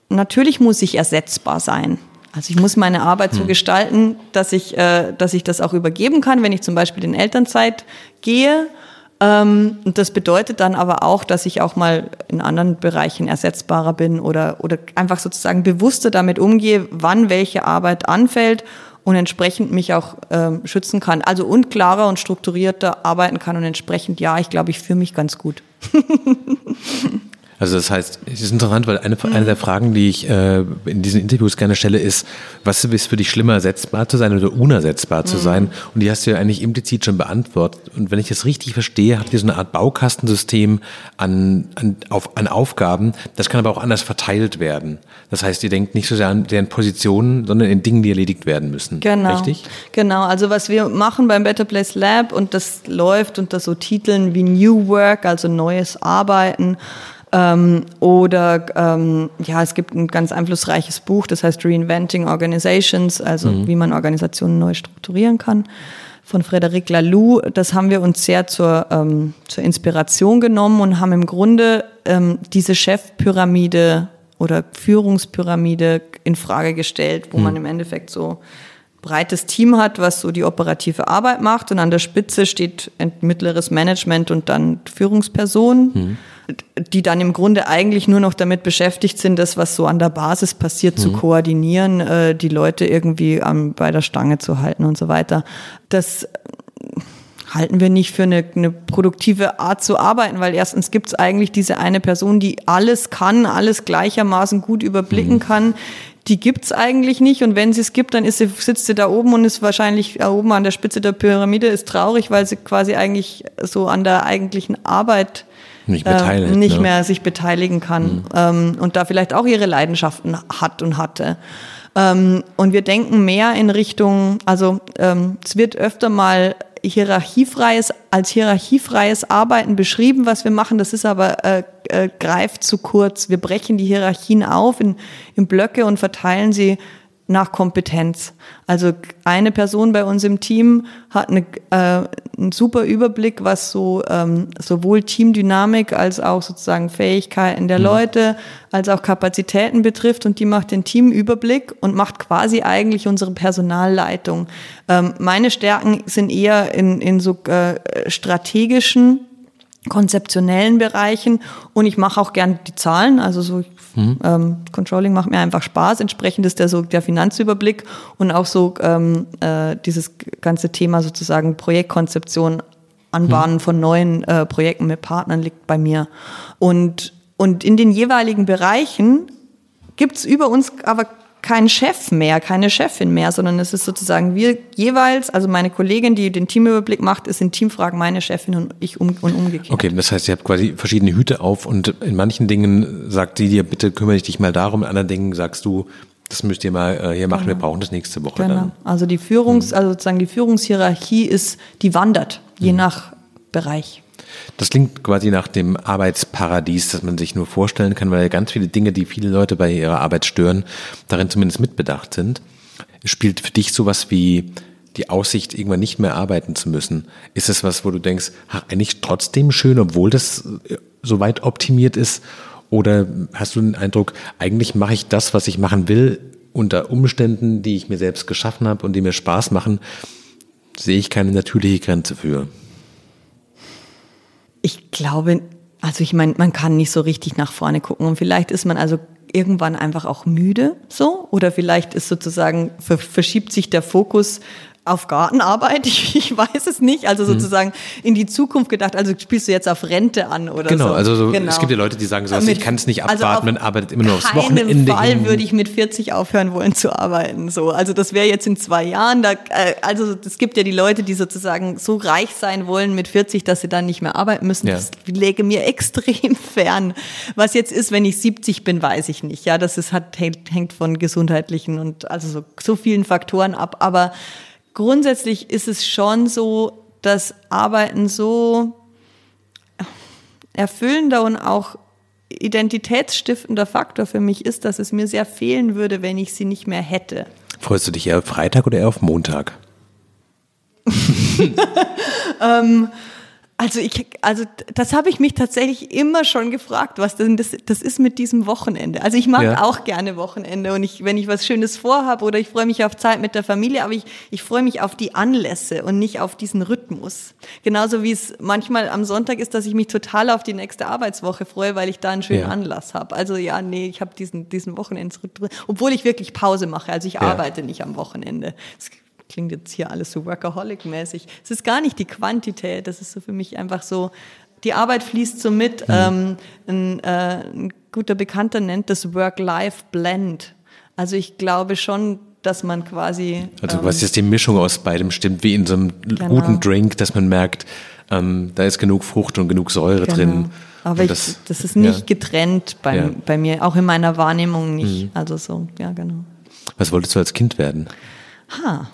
Speaker 3: natürlich muss ich ersetzbar sein. Also ich muss meine Arbeit hm. so gestalten, dass ich, äh, dass ich das auch übergeben kann, wenn ich zum Beispiel in Elternzeit gehe. Ähm, und das bedeutet dann aber auch, dass ich auch mal in anderen Bereichen ersetzbarer bin oder, oder einfach sozusagen bewusster damit umgehe, wann welche Arbeit anfällt und entsprechend mich auch ähm, schützen kann. Also und klarer und strukturierter arbeiten kann und entsprechend, ja, ich glaube, ich fühle mich ganz gut. <laughs>
Speaker 2: Also das heißt, es ist interessant, weil eine, eine der Fragen, die ich äh, in diesen Interviews gerne stelle, ist, was ist für dich schlimmer, ersetzbar zu sein oder unersetzbar zu mhm. sein? Und die hast du ja eigentlich implizit schon beantwortet. Und wenn ich das richtig verstehe, habt ihr so eine Art Baukastensystem an, an, auf, an Aufgaben. Das kann aber auch anders verteilt werden. Das heißt, ihr denkt nicht so sehr an deren Positionen, sondern in Dingen, die erledigt werden müssen.
Speaker 3: Genau.
Speaker 2: Richtig?
Speaker 3: Genau. Also was wir machen beim Better Place Lab und das läuft unter so Titeln wie New Work, also neues Arbeiten ähm, oder ähm, ja, es gibt ein ganz einflussreiches Buch, das heißt Reinventing Organizations, also mhm. wie man Organisationen neu strukturieren kann. von Frederic Laloux. Das haben wir uns sehr zur, ähm, zur Inspiration genommen und haben im Grunde ähm, diese Chefpyramide oder Führungspyramide in Frage gestellt, wo mhm. man im Endeffekt so breites Team hat, was so die operative Arbeit macht und an der Spitze steht ein mittleres Management und dann Führungspersonen, mhm. die dann im Grunde eigentlich nur noch damit beschäftigt sind, das, was so an der Basis passiert, mhm. zu koordinieren, äh, die Leute irgendwie am, bei der Stange zu halten und so weiter. Das halten wir nicht für eine, eine produktive Art zu arbeiten, weil erstens gibt es eigentlich diese eine Person, die alles kann, alles gleichermaßen gut überblicken mhm. kann, die gibt's eigentlich nicht. Und wenn sie es gibt, dann ist sie, sitzt sie da oben und ist wahrscheinlich äh, oben an der Spitze der Pyramide, ist traurig, weil sie quasi eigentlich so an der eigentlichen Arbeit
Speaker 2: nicht, äh,
Speaker 3: nicht ne? mehr sich beteiligen kann mhm. ähm, und da vielleicht auch ihre Leidenschaften hat und hatte. Ähm, und wir denken mehr in Richtung, also ähm, es wird öfter mal hierarchiefreies, als hierarchiefreies Arbeiten beschrieben, was wir machen. Das ist aber, äh, äh, greift zu kurz. Wir brechen die Hierarchien auf in, in Blöcke und verteilen sie nach Kompetenz. Also eine Person bei uns im Team hat eine, äh, einen super Überblick, was so ähm, sowohl Teamdynamik als auch sozusagen Fähigkeiten der mhm. Leute, als auch Kapazitäten betrifft und die macht den Teamüberblick und macht quasi eigentlich unsere Personalleitung. Ähm, meine Stärken sind eher in, in so äh, strategischen konzeptionellen Bereichen und ich mache auch gern die Zahlen, also so mhm. ähm, Controlling macht mir einfach Spaß. Entsprechend ist der so der Finanzüberblick und auch so ähm, äh, dieses ganze Thema sozusagen Projektkonzeption, Anbahnen mhm. von neuen äh, Projekten mit Partnern liegt bei mir und und in den jeweiligen Bereichen gibt's über uns aber kein Chef mehr, keine Chefin mehr, sondern es ist sozusagen wir jeweils, also meine Kollegin, die den Teamüberblick macht, ist in Teamfragen meine Chefin und ich um, und umgekehrt.
Speaker 2: Okay, das heißt, ihr habt quasi verschiedene Hüte auf und in manchen Dingen sagt sie dir, bitte kümmere dich mal darum, in anderen Dingen sagst du, das müsst ihr mal äh, hier machen, genau. wir brauchen das nächste Woche genau. dann.
Speaker 3: Also die Führungs, mhm. also sozusagen die Führungshierarchie ist, die wandert, je mhm. nach Bereich.
Speaker 2: Das klingt quasi nach dem Arbeitsparadies, das man sich nur vorstellen kann, weil ganz viele Dinge, die viele Leute bei ihrer Arbeit stören, darin zumindest mitbedacht sind. Spielt für dich sowas wie die Aussicht, irgendwann nicht mehr arbeiten zu müssen? Ist es was, wo du denkst, ach, eigentlich trotzdem schön, obwohl das äh, so weit optimiert ist? Oder hast du den Eindruck, eigentlich mache ich das, was ich machen will, unter Umständen, die ich mir selbst geschaffen habe und die mir Spaß machen, sehe ich keine natürliche Grenze für?
Speaker 3: Ich glaube, also ich meine, man kann nicht so richtig nach vorne gucken und vielleicht ist man also irgendwann einfach auch müde so oder vielleicht ist sozusagen verschiebt sich der Fokus auf Gartenarbeit, <laughs> ich, ich weiß es nicht, also mhm. sozusagen in die Zukunft gedacht, also spielst du jetzt auf Rente an oder
Speaker 2: genau,
Speaker 3: so.
Speaker 2: Also so, genau, es gibt ja Leute, die sagen so, ich kann es nicht abwarten, also man arbeitet immer nur aufs Wochenende.
Speaker 3: In keinem Fall würde ich mit 40 aufhören wollen zu arbeiten, so. Also das wäre jetzt in zwei Jahren, da, äh, also es gibt ja die Leute, die sozusagen so reich sein wollen mit 40, dass sie dann nicht mehr arbeiten müssen. Ja. Das lege mir <laughs> extrem fern. Was jetzt ist, wenn ich 70 bin, weiß ich nicht. Ja, das ist, hat, hängt von gesundheitlichen und also so, so vielen Faktoren ab, aber grundsätzlich ist es schon so, dass Arbeiten so erfüllender und auch identitätsstiftender Faktor für mich ist, dass es mir sehr fehlen würde, wenn ich sie nicht mehr hätte.
Speaker 2: Freust du dich eher auf Freitag oder eher auf Montag? <laughs>
Speaker 3: ähm, also ich, also das habe ich mich tatsächlich immer schon gefragt, was denn das, das ist mit diesem Wochenende. Also ich mag ja. auch gerne Wochenende und ich, wenn ich was Schönes vorhabe oder ich freue mich auf Zeit mit der Familie, aber ich, ich freue mich auf die Anlässe und nicht auf diesen Rhythmus. Genauso wie es manchmal am Sonntag ist, dass ich mich total auf die nächste Arbeitswoche freue, weil ich da einen schönen ja. Anlass habe. Also ja, nee, ich habe diesen, diesen Wochenendsrhythmus, obwohl ich wirklich Pause mache. Also ich ja. arbeite nicht am Wochenende. Das klingt jetzt hier alles so workaholic-mäßig. Es ist gar nicht die Quantität, das ist so für mich einfach so, die Arbeit fließt so mit. Mhm. Ähm, ein, äh, ein guter Bekannter nennt das Work-Life-Blend. Also ich glaube schon, dass man quasi.
Speaker 2: Also was ähm, jetzt die Mischung aus beidem stimmt, wie in so einem genau. guten Drink, dass man merkt, ähm, da ist genug Frucht und genug Säure genau. drin.
Speaker 3: Aber ich, das, das, ist nicht ja. getrennt bei, ja. bei mir, auch in meiner Wahrnehmung nicht. Mhm. Also so, ja, genau.
Speaker 2: Was wolltest du als Kind werden?
Speaker 3: Ha,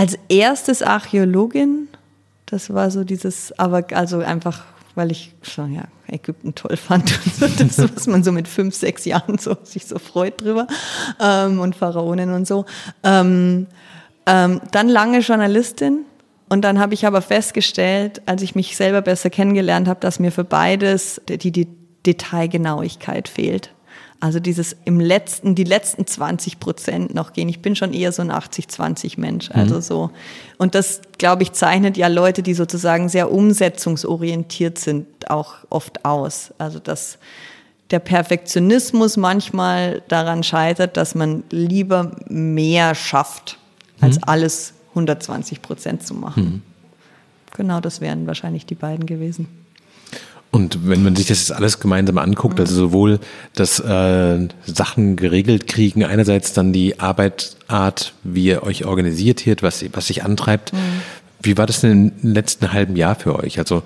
Speaker 3: als erstes Archäologin. Das war so dieses, aber also einfach, weil ich schon ja Ägypten toll fand und so, das, was man so mit fünf, sechs Jahren so sich so freut drüber ähm, und Pharaonen und so. Ähm, Ähm, dann lange Journalistin. Und dann habe ich aber festgestellt, als ich mich selber besser kennengelernt habe, dass mir für beides die, die Detailgenauigkeit fehlt. Also dieses im letzten, die letzten 20 Prozent noch gehen. Ich bin schon eher so ein 80-20 Mensch. Mhm. Also so. Und das, glaube ich, zeichnet ja Leute, die sozusagen sehr umsetzungsorientiert sind, auch oft aus. Also dass der Perfektionismus manchmal daran scheitert, dass man lieber mehr schafft, als mhm. alles 120 Prozent zu machen. Mhm. Genau, das wären wahrscheinlich die beiden gewesen.
Speaker 2: Und wenn man sich das jetzt alles gemeinsam anguckt, also sowohl das äh, Sachen geregelt kriegen, einerseits dann die Arbeitsart, wie ihr euch organisiert hier, was, was sich antreibt. Mhm. Wie war das denn im letzten halben Jahr für euch? Also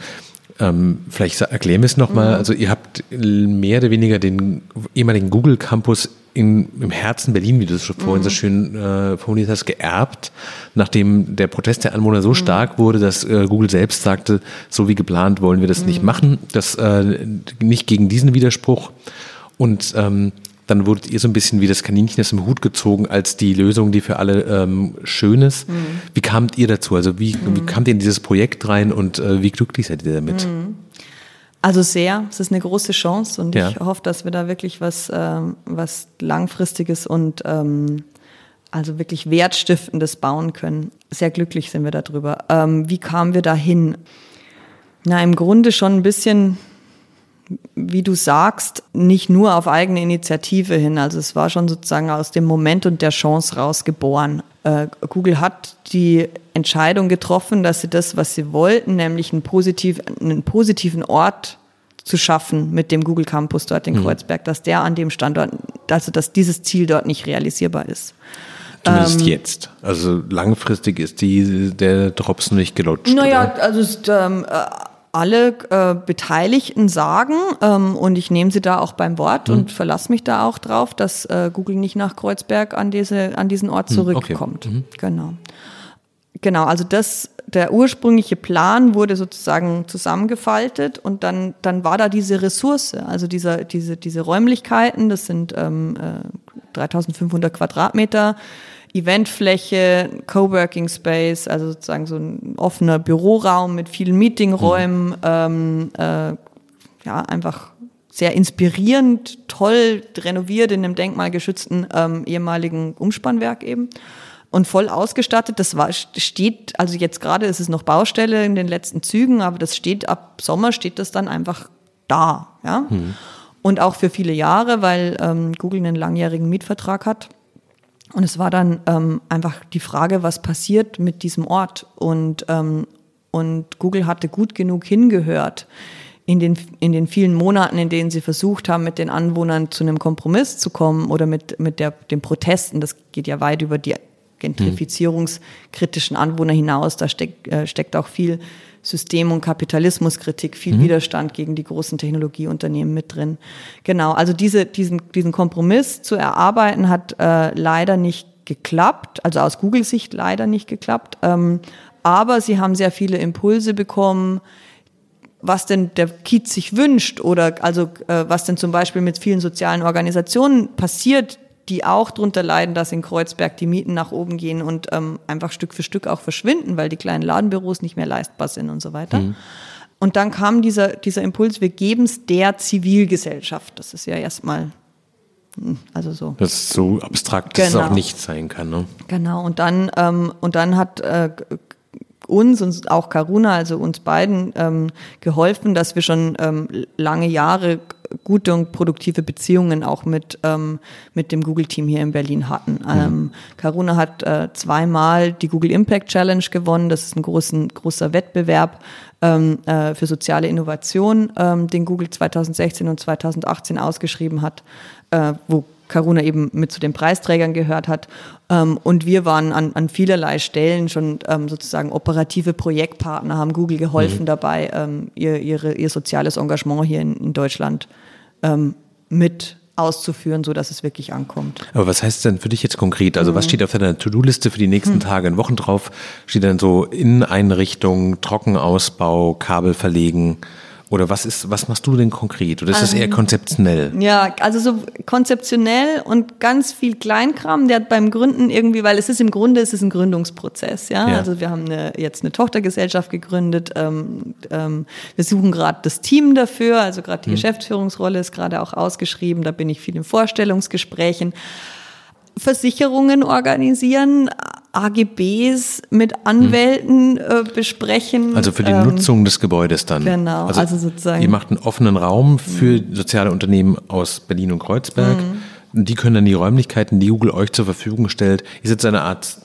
Speaker 2: ähm, vielleicht erklären wir es nochmal. Mhm. Also ihr habt mehr oder weniger den ehemaligen Google Campus in, im Herzen Berlin, wie du es schon vorhin mhm. so schön äh, formuliert hast, geerbt, nachdem der Protest der Anwohner so mhm. stark wurde, dass äh, Google selbst sagte, so wie geplant wollen wir das mhm. nicht machen, das äh, nicht gegen diesen Widerspruch. Und ähm, dann wurdet ihr so ein bisschen wie das Kaninchen aus dem Hut gezogen als die Lösung, die für alle ähm, schön ist. Mhm. Wie kamt ihr dazu? Also wie, wie mhm. kamt ihr in dieses Projekt rein und äh, wie glücklich seid ihr damit?
Speaker 3: Mhm. Also sehr, es ist eine große Chance und ja. ich hoffe, dass wir da wirklich was, ähm, was langfristiges und ähm, also wirklich wertstiftendes bauen können. Sehr glücklich sind wir darüber. Ähm, wie kamen wir dahin? Na, im Grunde schon ein bisschen, wie du sagst, nicht nur auf eigene Initiative hin. Also es war schon sozusagen aus dem Moment und der Chance raus geboren. Äh, Google hat die Entscheidung getroffen, dass sie das, was sie wollten, nämlich einen, positiv, einen positiven Ort zu schaffen mit dem Google Campus dort in mhm. Kreuzberg, dass der an dem Standort, also dass dieses Ziel dort nicht realisierbar ist.
Speaker 2: Zumindest ähm, jetzt. Also langfristig ist die, der Drops nicht gelutscht.
Speaker 3: Naja, oder? also ist, ähm, äh, alle äh, Beteiligten sagen, ähm, und ich nehme sie da auch beim Wort mhm. und verlasse mich da auch drauf, dass äh, Google nicht nach Kreuzberg an, diese, an diesen Ort hm, zurückkommt. Okay. Mhm. Genau. Genau, also das, der ursprüngliche Plan wurde sozusagen zusammengefaltet und dann, dann war da diese Ressource, also dieser, diese, diese Räumlichkeiten, das sind ähm, äh, 3500 Quadratmeter, Eventfläche, Coworking Space, also sozusagen so ein offener Büroraum mit vielen Meetingräumen, mhm. ähm, äh, ja, einfach sehr inspirierend, toll renoviert in einem denkmalgeschützten ähm, ehemaligen Umspannwerk eben und voll ausgestattet. Das war, steht, also jetzt gerade ist es noch Baustelle in den letzten Zügen, aber das steht ab Sommer steht das dann einfach da, ja. Mhm. Und auch für viele Jahre, weil ähm, Google einen langjährigen Mietvertrag hat. Und es war dann ähm, einfach die Frage, was passiert mit diesem Ort. Und, ähm, und Google hatte gut genug hingehört in den, in den vielen Monaten, in denen sie versucht haben, mit den Anwohnern zu einem Kompromiss zu kommen oder mit, mit der, den Protesten. Das geht ja weit über die gentrifizierungskritischen Anwohner hinaus. Da steck, äh, steckt auch viel System- und Kapitalismuskritik, viel mhm. Widerstand gegen die großen Technologieunternehmen mit drin. Genau, also diese, diesen, diesen Kompromiss zu erarbeiten hat äh, leider nicht geklappt, also aus Google-Sicht leider nicht geklappt. Ähm, aber sie haben sehr viele Impulse bekommen, was denn der Kiez sich wünscht oder also äh, was denn zum Beispiel mit vielen sozialen Organisationen passiert, die auch darunter leiden, dass in Kreuzberg die Mieten nach oben gehen und ähm, einfach Stück für Stück auch verschwinden, weil die kleinen Ladenbüros nicht mehr leistbar sind und so weiter. Mhm. Und dann kam dieser, dieser Impuls, wir geben es der Zivilgesellschaft. Das ist ja erstmal, hm, also so.
Speaker 2: Das ist so abstrakt, dass es auch genau. nicht sein kann. Ne?
Speaker 3: Genau, und dann, ähm, und dann hat äh, uns und auch Karuna, also uns beiden, ähm, geholfen, dass wir schon ähm, lange Jahre gute und produktive Beziehungen auch mit, ähm, mit dem Google-Team hier in Berlin hatten. Mhm. Ähm, Karuna hat äh, zweimal die Google Impact Challenge gewonnen. Das ist ein großen, großer Wettbewerb ähm, äh, für soziale Innovation, ähm, den Google 2016 und 2018 ausgeschrieben hat, äh, wo Karuna eben mit zu den Preisträgern gehört hat. Ähm, und wir waren an, an vielerlei Stellen schon ähm, sozusagen operative Projektpartner, haben Google geholfen mhm. dabei, ihr, ihre, ihr soziales Engagement hier in, in Deutschland ähm, mit auszuführen, so dass es wirklich ankommt.
Speaker 2: Aber was heißt denn für dich jetzt konkret? Also mhm. was steht auf deiner To-Do-Liste für die nächsten mhm. Tage und Wochen drauf? Steht dann so Inneneinrichtung, Trockenausbau, Kabel verlegen Oder was ist, was machst du denn konkret? Oder ist das eher konzeptionell?
Speaker 3: Ja, also so konzeptionell und ganz viel Kleinkram, der beim Gründen irgendwie, weil es ist im Grunde, es ist ein Gründungsprozess, ja.
Speaker 2: Ja.
Speaker 3: Also wir haben eine, jetzt eine Tochtergesellschaft gegründet, ähm, ähm, wir suchen gerade das Team dafür, also gerade die Geschäftsführungsrolle ist gerade auch ausgeschrieben, da bin ich viel in Vorstellungsgesprächen. Versicherungen organisieren, AGBs mit Anwälten äh, besprechen.
Speaker 2: Also für die
Speaker 3: ähm,
Speaker 2: Nutzung des Gebäudes dann.
Speaker 3: genau, also sozusagen-
Speaker 2: Ihr macht einen offenen Raum für soziale Unternehmen aus Berlin und Kreuzberg. Und Die können dann die Räumlichkeiten, die Google euch zur Verfügung stellt. Ihr seid so eine Art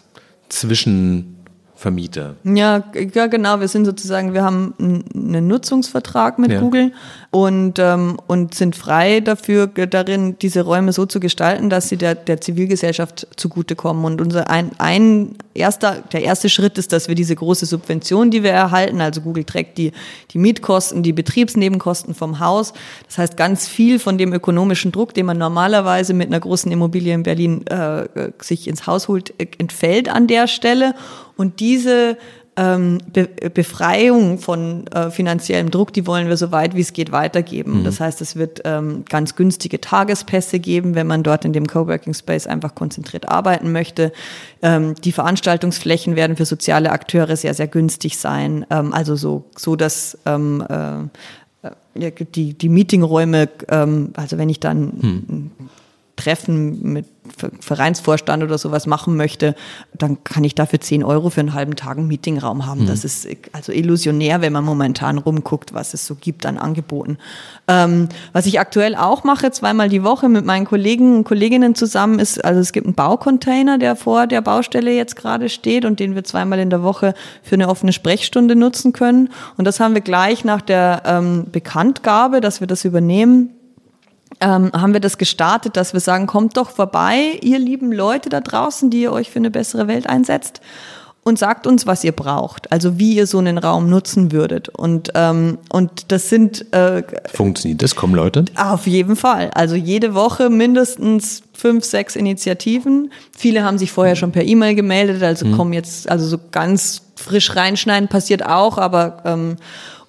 Speaker 2: Zwischenvermieter.
Speaker 3: Ja, ja, genau. Wir sind sozusagen, wir haben einen Nutzungsvertrag mit
Speaker 2: Ja.
Speaker 3: Google und, ähm, und sind frei dafür, darin, diese Räume so zu gestalten, dass sie der, der Zivilgesellschaft zugutekommen. Und unser ein, ein erster, der erste Schritt ist, dass wir diese große Subvention, die wir erhalten, also Google trägt die, die Mietkosten, die Betriebsnebenkosten vom Haus. Das heißt, ganz viel von dem ökonomischen Druck, den man normalerweise mit einer großen Immobilie in Berlin äh, sich ins Haus holt, entfällt an der Stelle. Und diese ähm, Be Befreiung von äh, finanziellem Druck, die wollen wir so weit wie es geht weitergeben. Das heißt, es wird ähm, ganz günstige Tagespässe geben, wenn man dort in dem Coworking Space einfach konzentriert arbeiten möchte. Ähm, die Veranstaltungsflächen werden für soziale Akteure sehr, sehr günstig sein. Ähm, also so, so dass ähm, äh, ja, die, die Meetingräume, ähm, also wenn ich dann ein Treffen mit Ver- Vereinsvorstand oder sowas machen möchte, dann kann ich dafür 10 Euro für einen halben Tag einen Meetingraum haben. Das ist äh, also illusionär, wenn man momentan rumguckt, was es so gibt an Angeboten. Ähm, was ich aktuell auch mache, zweimal die Woche mit meinen Kollegen und Kolleginnen zusammen, ist, also es gibt einen Baucontainer, der vor der Baustelle jetzt gerade steht und den wir zweimal in der Woche für eine offene Sprechstunde nutzen können. Und das haben wir gleich nach der ähm, Bekanntgabe, dass wir das übernehmen, ähm, haben wir das gestartet, dass wir sagen, kommt doch vorbei, ihr lieben Leute da draußen, die ihr euch für eine bessere Welt einsetzt und sagt uns, was ihr braucht, also wie ihr so einen Raum nutzen würdet. Und, ähm, und das sind äh,
Speaker 2: Funktioniert das? Kommen Leute?
Speaker 3: auf jeden Fall. Also jede Woche mindestens fünf, sechs Initiativen. Viele haben sich vorher schon per E-Mail gemeldet, also kommen jetzt, also so ganz frisch reinschneiden passiert auch, aber ähm,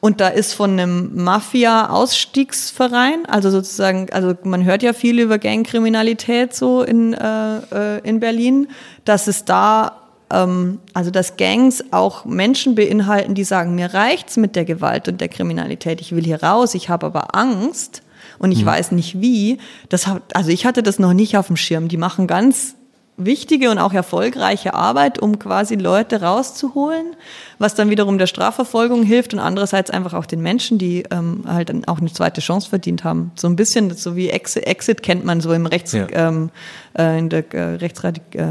Speaker 3: und da ist von einem Mafia-Ausstiegsverein, also sozusagen, also man hört ja viel über Gangkriminalität so in, äh, äh, in Berlin, dass es da ähm, also dass Gangs auch Menschen beinhalten, die sagen, mir reicht's mit der Gewalt und der Kriminalität, ich will hier raus, ich habe aber Angst und ich weiß nicht wie. Das hat, also ich hatte das noch nicht auf dem Schirm. Die machen ganz wichtige und auch erfolgreiche Arbeit, um quasi Leute rauszuholen, was dann wiederum der Strafverfolgung hilft und andererseits einfach auch den Menschen, die ähm, halt dann auch eine zweite Chance verdient haben. So ein bisschen, so wie Exit, Exit kennt man so im Rechts,
Speaker 2: Ja.
Speaker 3: ähm, äh, in der äh, Rechtsradik äh,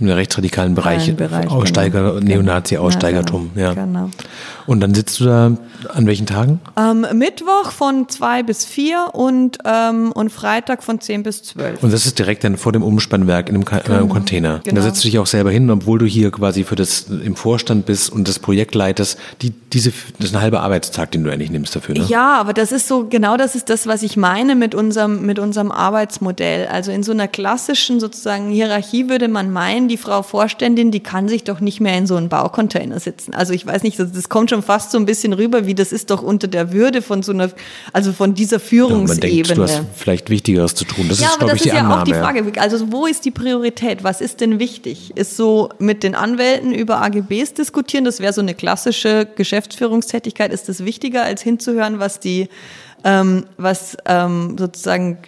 Speaker 2: Im radikalen Bereich,
Speaker 3: Bereich,
Speaker 2: Aussteiger,
Speaker 3: genau.
Speaker 2: Neonazi-Aussteigertum.
Speaker 3: Ja,
Speaker 2: Ja,
Speaker 3: genau. genau.
Speaker 2: Und dann sitzt du da an welchen Tagen?
Speaker 3: Ähm, Mittwoch von zwei bis vier und, ähm, und Freitag von zehn bis zwölf.
Speaker 2: Und das ist direkt dann vor dem Umspannwerk in Ka äh, im Container. Und
Speaker 3: genau.
Speaker 2: da setzt du dich auch selber hin, obwohl du hier quasi für das im Vorstand bist und das Projekt leitest. Die, diese, das ist ein halber Arbeitstag, den du eigentlich nimmst dafür. Ne?
Speaker 3: Ja, aber das ist so, genau das ist das, was ich meine mit unserem, mit unserem Arbeitsmodell. Also in so einer klassischen sozusagen Hierarchie würde man meinen, die Frau Vorständin, die kann sich doch nicht mehr in so einen Baucontainer sitzen. Also ich weiß nicht, das, das kommt schon fast so ein bisschen rüber, wie das ist doch unter der Würde von so einer, also von dieser
Speaker 2: Ja, man
Speaker 3: Führungsebene.
Speaker 2: denkt, du hast vielleicht Wichtigeres zu tun. Das
Speaker 3: ja,
Speaker 2: ist,
Speaker 3: aber
Speaker 2: glaube
Speaker 3: das
Speaker 2: ich, die
Speaker 3: ist ja
Speaker 2: Annahme.
Speaker 3: auch die Frage. Also wo ist die Priorität? Was ist denn wichtig? Ist so mit den Anwälten über AGBs diskutieren? Das wäre so eine klassische Geschäftsführungstätigkeit. Ist das wichtiger, als hinzuhören, was die, ähm, was ähm, sozusagen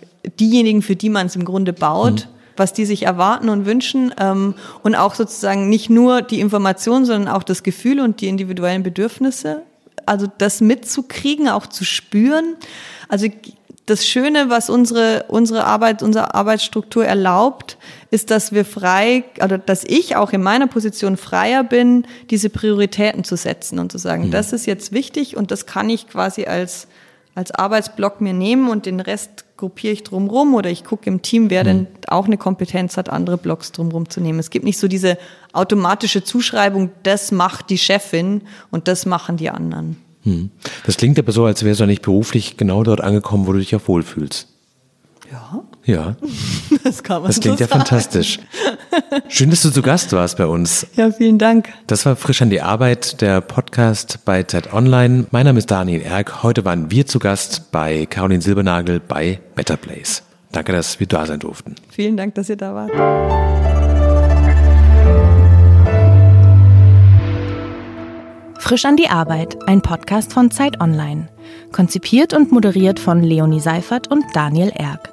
Speaker 3: diejenigen, für die man es im Grunde baut, was die sich erwarten und wünschen ähm, und auch sozusagen nicht nur die Information, sondern auch das Gefühl und die individuellen Bedürfnisse also das mitzukriegen, auch zu spüren. Also das Schöne, was unsere, unsere Arbeit, unsere Arbeitsstruktur erlaubt, ist, dass wir frei, oder dass ich auch in meiner Position freier bin, diese Prioritäten zu setzen und zu sagen, das ist jetzt wichtig und das kann ich quasi als, als Arbeitsblock mir nehmen und den Rest gruppiere ich drumrum oder ich gucke im Team, wer denn auch eine Kompetenz hat, andere Blocks drumrum zu nehmen. Es gibt nicht so diese automatische Zuschreibung, das macht die Chefin und das machen die anderen.
Speaker 2: Hm. Das klingt aber so, als wärst du nicht beruflich genau dort angekommen, wo du dich auch wohlfühlst.
Speaker 3: Ja.
Speaker 2: Ja. <laughs>
Speaker 3: Das kann man
Speaker 2: Das klingt
Speaker 3: so
Speaker 2: ja
Speaker 3: sagen.
Speaker 2: fantastisch. Schön, dass du zu Gast warst bei uns.
Speaker 3: Ja, vielen Dank.
Speaker 2: Das war Frisch an die Arbeit, der Podcast bei Zeit Online. Mein Name ist Daniel Erck. Heute waren wir zu Gast bei Caroline Silbernagel bei Better Place. Danke, dass wir da sein durften.
Speaker 3: Vielen Dank, dass ihr da wart.
Speaker 1: Frisch an die Arbeit, ein Podcast von Zeit Online. Konzipiert und moderiert von Leonie Seifert und Daniel Erck.